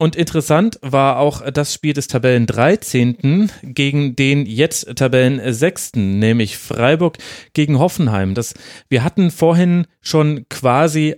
Und interessant war auch das Spiel des Tabellen 13. gegen den jetzt Tabellen 6., nämlich Freiburg gegen Hoffenheim. Das, wir hatten vorhin schon quasi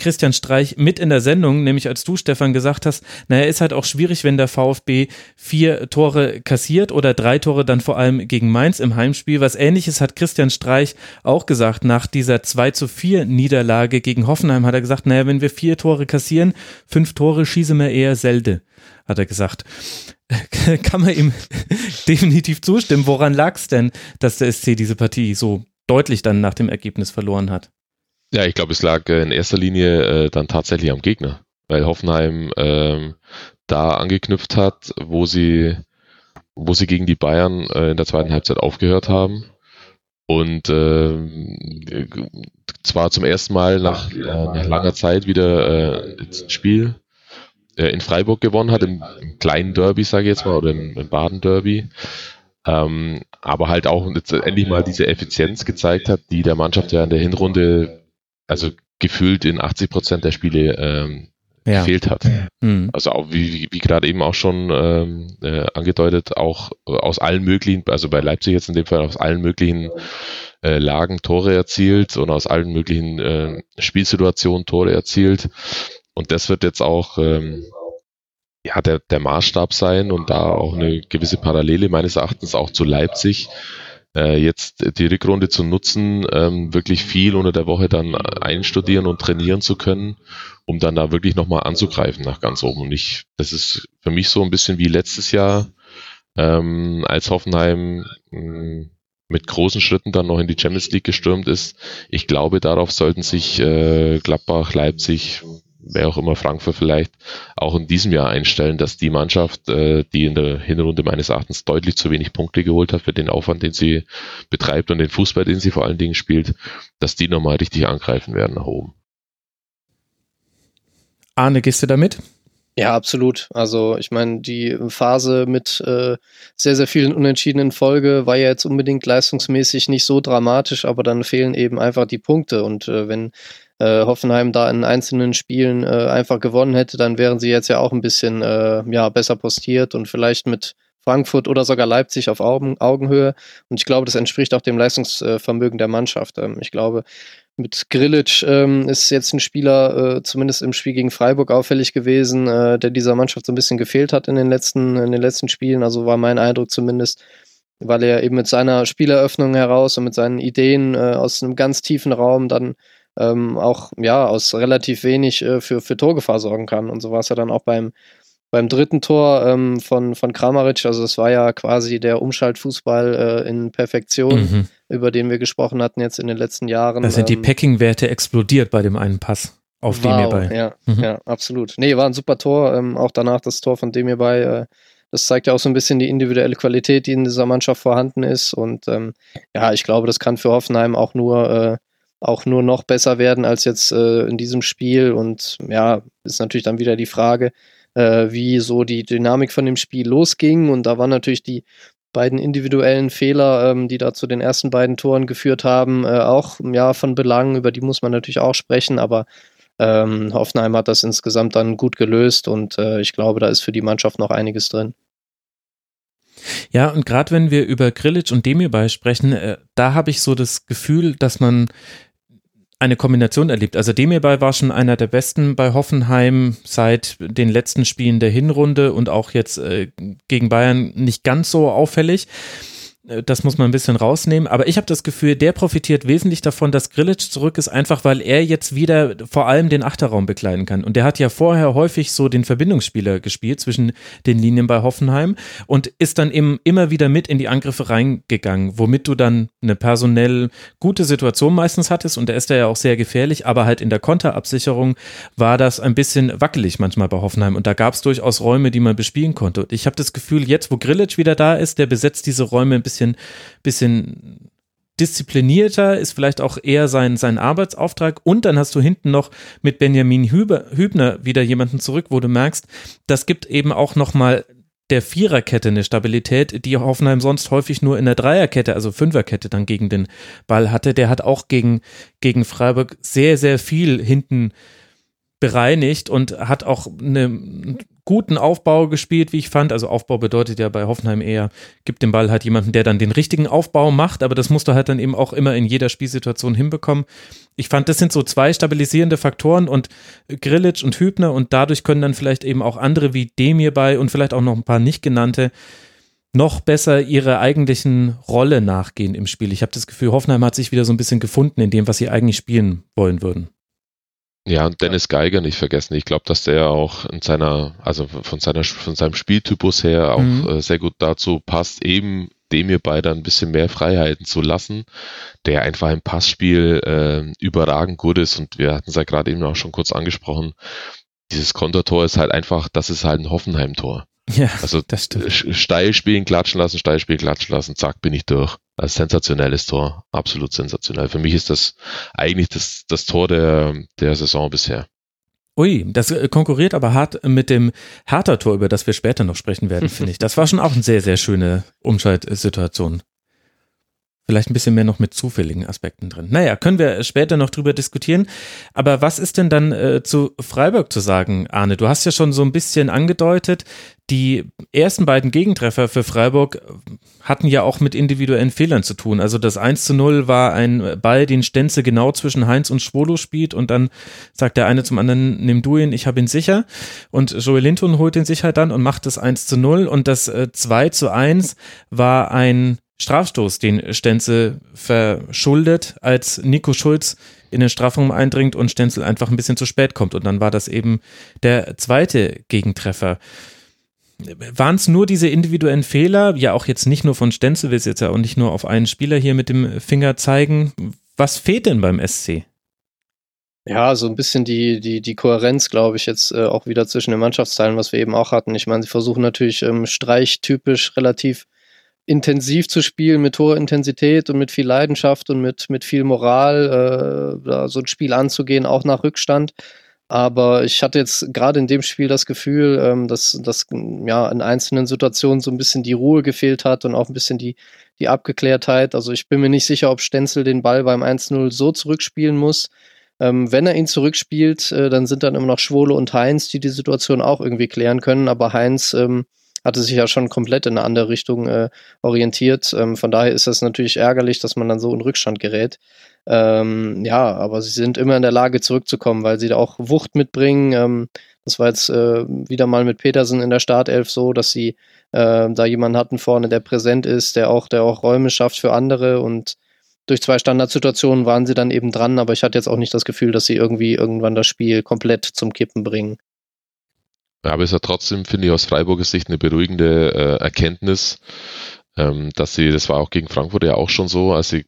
Christian Streich mit in der Sendung, nämlich als du, Stefan, gesagt hast, naja, ist halt auch schwierig, wenn der VfB vier Tore kassiert oder drei Tore dann vor allem gegen Mainz im Heimspiel. Was ähnliches hat Christian Streich auch gesagt. Nach dieser 2 zu 4 Niederlage gegen Hoffenheim hat er gesagt, naja, wenn wir vier Tore kassieren, fünf Tore schießen wir eher selde, hat er gesagt. Kann man ihm definitiv zustimmen. Woran lag es denn, dass der SC diese Partie so deutlich dann nach dem Ergebnis verloren hat? Ja, ich glaube, es lag äh, in erster Linie äh, dann tatsächlich am Gegner, weil Hoffenheim ähm, da angeknüpft hat, wo sie, wo sie gegen die Bayern äh, in der zweiten Halbzeit aufgehört haben. Und äh, zwar zum ersten Mal nach, äh, nach langer Zeit wieder äh, ein Spiel äh, in Freiburg gewonnen hat, im, im kleinen Derby, sage ich jetzt mal, oder im, im Baden-Derby. Ähm, aber halt auch endlich mal diese Effizienz gezeigt hat, die der Mannschaft ja in der Hinrunde also gefühlt in 80 Prozent der Spiele ähm, ja. gefehlt hat. Mhm. Also auch wie, wie, wie gerade eben auch schon ähm, äh, angedeutet, auch aus allen möglichen, also bei Leipzig jetzt in dem Fall aus allen möglichen äh, Lagen Tore erzielt und aus allen möglichen äh, Spielsituationen Tore erzielt. Und das wird jetzt auch ähm, ja, der, der Maßstab sein und da auch eine gewisse Parallele meines Erachtens auch zu Leipzig, äh, jetzt die Rückrunde zu nutzen, ähm, wirklich viel unter der Woche dann einstudieren und trainieren zu können, um dann da wirklich nochmal anzugreifen nach ganz oben. Und ich, das ist für mich so ein bisschen wie letztes Jahr, ähm, als Hoffenheim mh, mm, mit großen Schritten dann noch in die Champions League gestürmt ist. Ich glaube, darauf sollten sich äh, Gladbach, Leipzig, wer auch immer Frankfurt vielleicht auch in diesem Jahr einstellen, dass die Mannschaft, äh, die in der Hinrunde meines Erachtens deutlich zu wenig Punkte geholt hat für den Aufwand, den sie betreibt und den Fußball, den sie vor allen Dingen spielt, dass die nochmal richtig angreifen werden nach oben. Arne, gehst du damit? Ja, absolut. Also ich meine, die Phase mit äh, sehr, sehr vielen unentschiedenen Folge war ja jetzt unbedingt leistungsmäßig nicht so dramatisch, aber dann fehlen eben einfach die Punkte. Und äh, wenn äh, Hoffenheim da in einzelnen Spielen äh, einfach gewonnen hätte, dann wären sie jetzt ja auch ein bisschen äh, ja, besser postiert und vielleicht mit Frankfurt oder sogar Leipzig auf Augen, Augenhöhe. Und ich glaube, das entspricht auch dem Leistungsvermögen der Mannschaft. Ähm, ich glaube, mit Grillitsch ähm, ist jetzt ein Spieler, äh, zumindest im Spiel gegen Freiburg, auffällig gewesen, äh, der dieser Mannschaft so ein bisschen gefehlt hat in den letzten, in den letzten Spielen. Also war mein Eindruck zumindest, weil er eben mit seiner Spieleröffnung heraus und mit seinen Ideen äh, aus einem ganz tiefen Raum dann ähm, auch ja aus relativ wenig äh, für, für Torgefahr sorgen kann. Und so war es ja dann auch beim, beim dritten Tor ähm, von, von Kramaric. Also es war ja quasi der Umschaltfußball äh, in Perfektion, mhm. über den wir gesprochen hatten jetzt in den letzten Jahren. Da sind die ähm, Packing-Werte explodiert bei dem einen Pass. Auf wow, Demirbay. Ja, mhm. ja, absolut. Nee, war ein super Tor. Ähm, auch danach das Tor von Demirbay. Äh, das zeigt ja auch so ein bisschen die individuelle Qualität, die in dieser Mannschaft vorhanden ist. Und ähm, ja, ich glaube, das kann für Hoffenheim auch nur äh, auch nur noch besser werden als jetzt äh, in diesem Spiel. Und ja, ist natürlich dann wieder die Frage, äh, wie so die Dynamik von dem Spiel losging. Und da waren natürlich die beiden individuellen Fehler, ähm, die da zu den ersten beiden Toren geführt haben, äh, auch ja von Belang. Über die muss man natürlich auch sprechen, aber ähm, Hoffenheim hat das insgesamt dann gut gelöst und äh, ich glaube, da ist für die Mannschaft noch einiges drin. Ja, und gerade wenn wir über Grillitsch und Demirbay sprechen, äh, da habe ich so das Gefühl, dass man eine Kombination erlebt. Also Demirbay war schon einer der besten bei Hoffenheim seit den letzten Spielen der Hinrunde und auch jetzt äh, gegen Bayern nicht ganz so auffällig. Äh, das muss man ein bisschen rausnehmen. Aber ich habe das Gefühl, der profitiert wesentlich davon, dass Grilic zurück ist, einfach weil er jetzt wieder vor allem den Achterraum bekleiden kann. Und der hat ja vorher häufig so den Verbindungsspieler gespielt zwischen den Linien bei Hoffenheim und ist dann eben immer wieder mit in die Angriffe reingegangen, womit du dann eine personell gute Situation meistens hattest. Und der ist ja auch sehr gefährlich, aber halt in der Konterabsicherung war das ein bisschen wackelig manchmal bei Hoffenheim. Und da gab es durchaus Räume, die man bespielen konnte. Und ich habe das Gefühl, jetzt, wo Grilic wieder da ist, der besetzt diese Räume ein bisschen bisschen, bisschen disziplinierter, ist vielleicht auch eher sein, sein Arbeitsauftrag. Und dann hast du hinten noch mit Benjamin Hübner wieder jemanden zurück, wo du merkst, das gibt eben auch nochmal der Viererkette eine Stabilität, die Hoffenheim sonst häufig nur in der Dreierkette, also Fünferkette dann gegen den Ball hatte. Der hat auch gegen, gegen Freiburg sehr, sehr viel hinten bereinigt und hat auch einen guten Aufbau gespielt, wie ich fand. Also Aufbau bedeutet ja bei Hoffenheim eher, gibt den Ball halt jemanden, der dann den richtigen Aufbau macht, aber das musst du halt dann eben auch immer in jeder Spielsituation hinbekommen. Ich fand, das sind so zwei stabilisierende Faktoren und Grillitsch und Hübner und dadurch können dann vielleicht eben auch andere wie Demir bei und vielleicht auch noch ein paar nicht genannte noch besser ihrer eigentlichen Rolle nachgehen im Spiel. Ich habe das Gefühl, Hoffenheim hat sich wieder so ein bisschen gefunden in dem, was sie eigentlich spielen wollen würden. Ja, und Dennis Geiger nicht vergessen. Ich glaube, dass der auch in seiner, also von seiner, von seinem Spieltypus her auch mhm. äh, sehr gut dazu passt, eben dem ihr beide ein bisschen mehr Freiheiten zu lassen, der einfach im Passspiel äh, überragend gut ist und wir hatten es ja gerade eben auch schon kurz angesprochen. Dieses Kontertor ist halt einfach, das ist halt ein Hoffenheim-Tor. Ja, also das stimmt. steil spielen, klatschen lassen, steil spielen, klatschen lassen, zack, bin ich durch. Sensationelles Tor, absolut sensationell. Für mich ist das eigentlich das, das Tor der, der Saison bisher. Ui, das äh, konkurriert aber hart mit dem Hertha-Tor, über das wir später noch sprechen werden, finde ich. Das war schon auch eine sehr, sehr schöne Umschaltsituation. Vielleicht ein bisschen mehr noch mit zufälligen Aspekten drin. Naja, können wir später noch drüber diskutieren. Aber was ist denn dann äh, zu Freiburg zu sagen, Arne? Du hast ja schon so ein bisschen angedeutet, die ersten beiden Gegentreffer für Freiburg hatten ja auch mit individuellen Fehlern zu tun. Also das 1 zu 0 war ein Ball, den Stenze genau zwischen Heinz und Schwolo spielt und dann sagt der eine zum anderen, nimm du ihn, ich habe ihn sicher. Und Joel Linton holt den sicher dann und macht das 1 zu 0 und das äh, 2 zu 1 war ein Strafstoß, den Stenzel verschuldet, als Nico Schulz in den Strafraum eindringt und Stenzel einfach ein bisschen zu spät kommt. Und dann war das eben der zweite Gegentreffer. Waren es nur diese individuellen Fehler? Ja, auch jetzt nicht nur von Stenzel, will es jetzt ja auch nicht nur auf einen Spieler hier mit dem Finger zeigen. Was fehlt denn beim SC? Ja, so ein bisschen die, die, die Kohärenz, glaube ich, jetzt äh, auch wieder zwischen den Mannschaftsteilen, was wir eben auch hatten. Ich meine, sie versuchen natürlich ähm, streichtypisch relativ intensiv zu spielen, mit hoher Intensität und mit viel Leidenschaft und mit, mit viel Moral, äh, so ein Spiel anzugehen, auch nach Rückstand. Aber ich hatte jetzt gerade in dem Spiel das Gefühl, ähm, dass, dass ja in einzelnen Situationen so ein bisschen die Ruhe gefehlt hat und auch ein bisschen die, die Abgeklärtheit. Also ich bin mir nicht sicher, ob Stenzel den Ball beim 1-0 so zurückspielen muss. Ähm, wenn er ihn zurückspielt, äh, dann sind dann immer noch Schwole und Heinz, die die Situation auch irgendwie klären können. Aber Heinz ähm, hatte sich ja schon komplett in eine andere Richtung äh, orientiert. Ähm, von daher ist das natürlich ärgerlich, dass man dann so in Rückstand gerät. Ähm, ja, aber sie sind immer in der Lage zurückzukommen, weil sie da auch Wucht mitbringen. Ähm, das war jetzt äh, wieder mal mit Petersen in der Startelf so, dass sie äh, da jemanden hatten vorne, der präsent ist, der auch, der auch Räume schafft für andere und durch zwei Standardsituationen waren sie dann eben dran, aber ich hatte jetzt auch nicht das Gefühl, dass sie irgendwie irgendwann das Spiel komplett zum Kippen bringen. Aber es ist ja trotzdem, finde ich, aus Freiburger Sicht eine beruhigende äh, Erkenntnis, ähm, dass sie, das war auch gegen Frankfurt ja auch schon so, als sie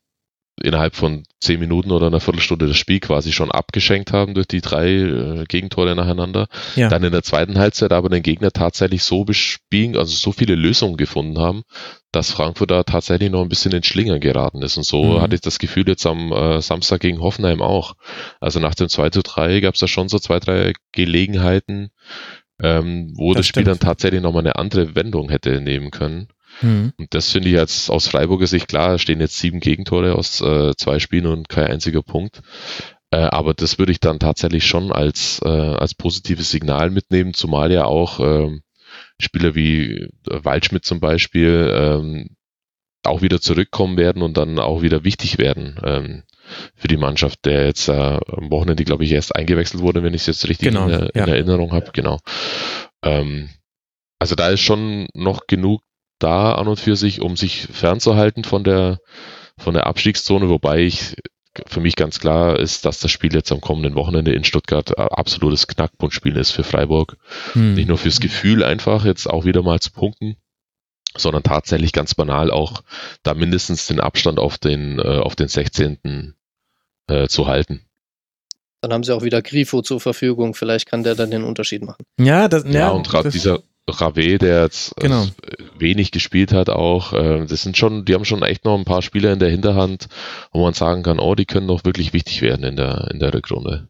innerhalb von zehn Minuten oder einer Viertelstunde das Spiel quasi schon abgeschenkt haben durch die drei äh, Gegentore nacheinander. Ja. Dann in der zweiten Halbzeit aber den Gegner tatsächlich so bespielen, also so viele Lösungen gefunden haben, dass Frankfurt da tatsächlich noch ein bisschen in Schlinger geraten ist. Und so mhm. hatte ich das Gefühl jetzt am äh, Samstag gegen Hoffenheim auch. Also nach dem 2 zu 3 gab es da schon so zwei, drei Gelegenheiten, ähm, wo das, das Spiel dann tatsächlich nochmal eine andere Wendung hätte nehmen können. Mhm. Und das finde ich jetzt aus Freiburger Sicht klar, stehen jetzt sieben Gegentore aus äh, zwei Spielen und kein einziger Punkt. Äh, aber das würde ich dann tatsächlich schon als, äh, als positives Signal mitnehmen, zumal ja auch ähm, Spieler wie äh, Waldschmidt zum Beispiel ähm, auch wieder zurückkommen werden und dann auch wieder wichtig werden ähm, für die Mannschaft, der jetzt äh, am Wochenende, glaube ich, erst eingewechselt wurde, wenn ich es jetzt richtig genau, in, ja. in, Erinnerung habe. Genau. Ähm, also da ist schon noch genug da an und für sich, um sich fernzuhalten von der von der Abstiegszone, wobei ich für mich ganz klar ist, dass das Spiel jetzt am kommenden Wochenende in Stuttgart absolutes Knackpunktspiel ist für Freiburg. Hm. Nicht nur fürs Gefühl einfach jetzt auch wieder mal zu punkten, sondern tatsächlich ganz banal auch da mindestens den Abstand auf den, äh, auf den 16. Äh, zu halten. Dann haben sie auch wieder Grifo zur Verfügung. Vielleicht kann der dann den Unterschied machen. Ja, das, ja, ja und gerade dieser Rave, der jetzt äh, genau. wenig gespielt hat, auch, äh, das sind schon, die haben schon echt noch ein paar Spieler in der Hinterhand, wo man sagen kann, oh, die können doch wirklich wichtig werden in der, in der Rückrunde.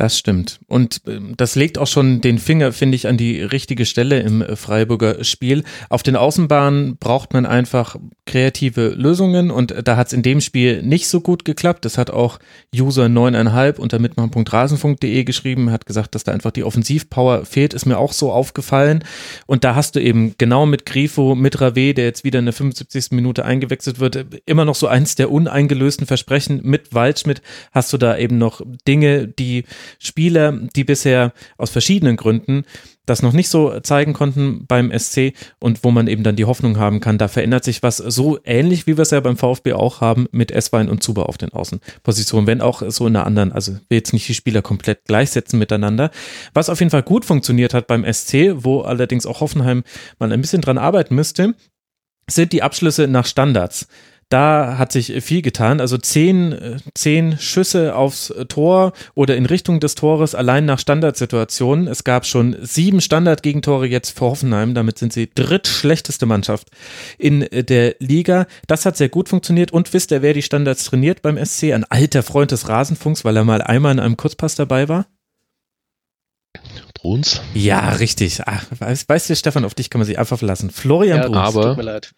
Das stimmt. Und ähm, das legt auch schon den Finger, finde ich, an die richtige Stelle im äh, Freiburger Spiel. Auf den Außenbahnen braucht man einfach kreative Lösungen und da hat es in dem Spiel nicht so gut geklappt. Das hat auch User 9,5 unter mitmachen.rasenfunk.de geschrieben, hat gesagt, dass da einfach die Offensivpower fehlt, ist mir auch so aufgefallen. Und da hast du eben genau mit Grifo, mit Rave, der jetzt wieder in der 75. Minute eingewechselt wird, immer noch so eins der uneingelösten Versprechen. Mit Waldschmidt hast du da eben noch Dinge, die Spieler, die bisher aus verschiedenen Gründen das noch nicht so zeigen konnten beim SC und wo man eben dann die Hoffnung haben kann, da verändert sich was so ähnlich, wie wir es ja beim VfB auch haben mit Esswein und Zuber auf den Außenpositionen, wenn auch so in einer anderen, also wir jetzt nicht die Spieler komplett gleichsetzen miteinander. Was auf jeden Fall gut funktioniert hat beim SC, wo allerdings auch Hoffenheim mal ein bisschen dran arbeiten müsste, sind die Abschlüsse nach Standards da hat sich viel getan. Also zehn, zehn Schüsse aufs Tor oder in Richtung des Tores allein nach Standardsituationen. Es gab schon sieben Standardgegentore jetzt für Hoffenheim. Damit sind sie drittschlechteste Mannschaft in der Liga. Das hat sehr gut funktioniert. Und wisst ihr, wer die Standards trainiert beim SC? Ein alter Freund des Rasenfunks, weil er mal einmal in einem Kurzpass dabei war. Bruns? Ja, richtig. Ach, weißt, weißt du, Stefan, auf dich kann man sich einfach verlassen. Florian ja, Bruns. Aber, tut mir leid.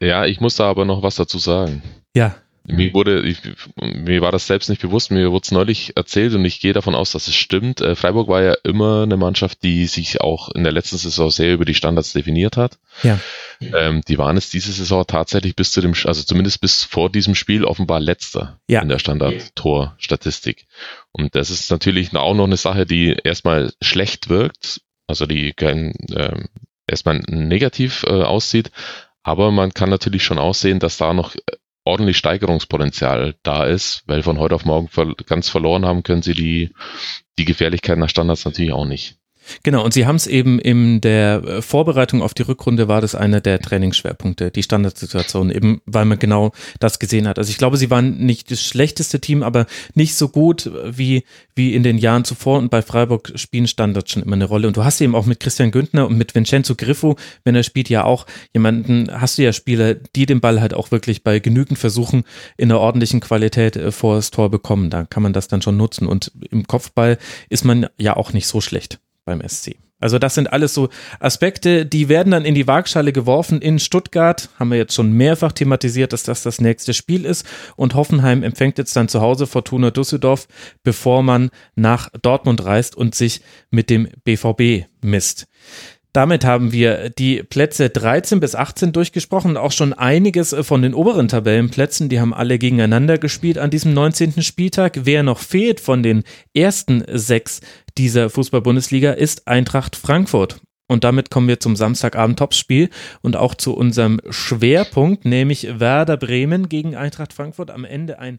Ja, ich muss da aber noch was dazu sagen. Ja. Mir wurde, ich, mir war das selbst nicht bewusst, mir wurde es neulich erzählt und ich gehe davon aus, dass es stimmt. Äh, Freiburg war ja immer eine Mannschaft, die sich auch in der letzten Saison sehr über die Standards definiert hat. Ja. Ähm, die waren es diese Saison tatsächlich bis zu dem, also zumindest bis vor diesem Spiel offenbar letzter ja. in der Standard-Tor-Statistik. Und das ist natürlich auch noch eine Sache, die erstmal schlecht wirkt, also die kein, ähm, erstmal negativ äh, aussieht, aber man kann natürlich schon aussehen, dass da noch ordentlich Steigerungspotenzial da ist, weil von heute auf morgen ganz verloren haben können sie die, die Gefährlichkeit nach Standards natürlich auch nicht. Genau, und Sie haben es eben in der äh, Vorbereitung auf die Rückrunde war das einer der Trainingsschwerpunkte, die Standardsituation, eben weil man genau das gesehen hat. Also ich glaube, Sie waren nicht das schlechteste Team, aber nicht so gut wie, wie in den Jahren zuvor und bei Freiburg spielen Standards schon immer eine Rolle. Und du hast eben auch mit Christian Güntner und mit Vincenzo Griffo, wenn er spielt, ja auch jemanden, hast du ja Spieler, die den Ball halt auch wirklich bei genügend Versuchen in einer ordentlichen Qualität äh, vor das Tor bekommen. Da kann man das dann schon nutzen. Und im Kopfball ist man ja auch nicht so schlecht beim SC. Also das sind alles so Aspekte, die werden dann in die Waagschale geworfen in Stuttgart. Haben wir jetzt schon mehrfach thematisiert, dass das das nächste Spiel ist. Und Hoffenheim empfängt jetzt dann zu Hause Fortuna Düsseldorf, bevor man nach Dortmund reist und sich mit dem BVB misst. Damit haben wir die Plätze 13 bis 18 durchgesprochen. Auch schon einiges von den oberen Tabellenplätzen. Die haben alle gegeneinander gespielt an diesem 19. Spieltag. Wer noch fehlt von den ersten sechs dieser Fußball-Bundesliga ist Eintracht Frankfurt. Und damit kommen wir zum Samstagabend Topspiel und auch zu unserem Schwerpunkt, nämlich Werder Bremen gegen Eintracht Frankfurt. Am Ende ein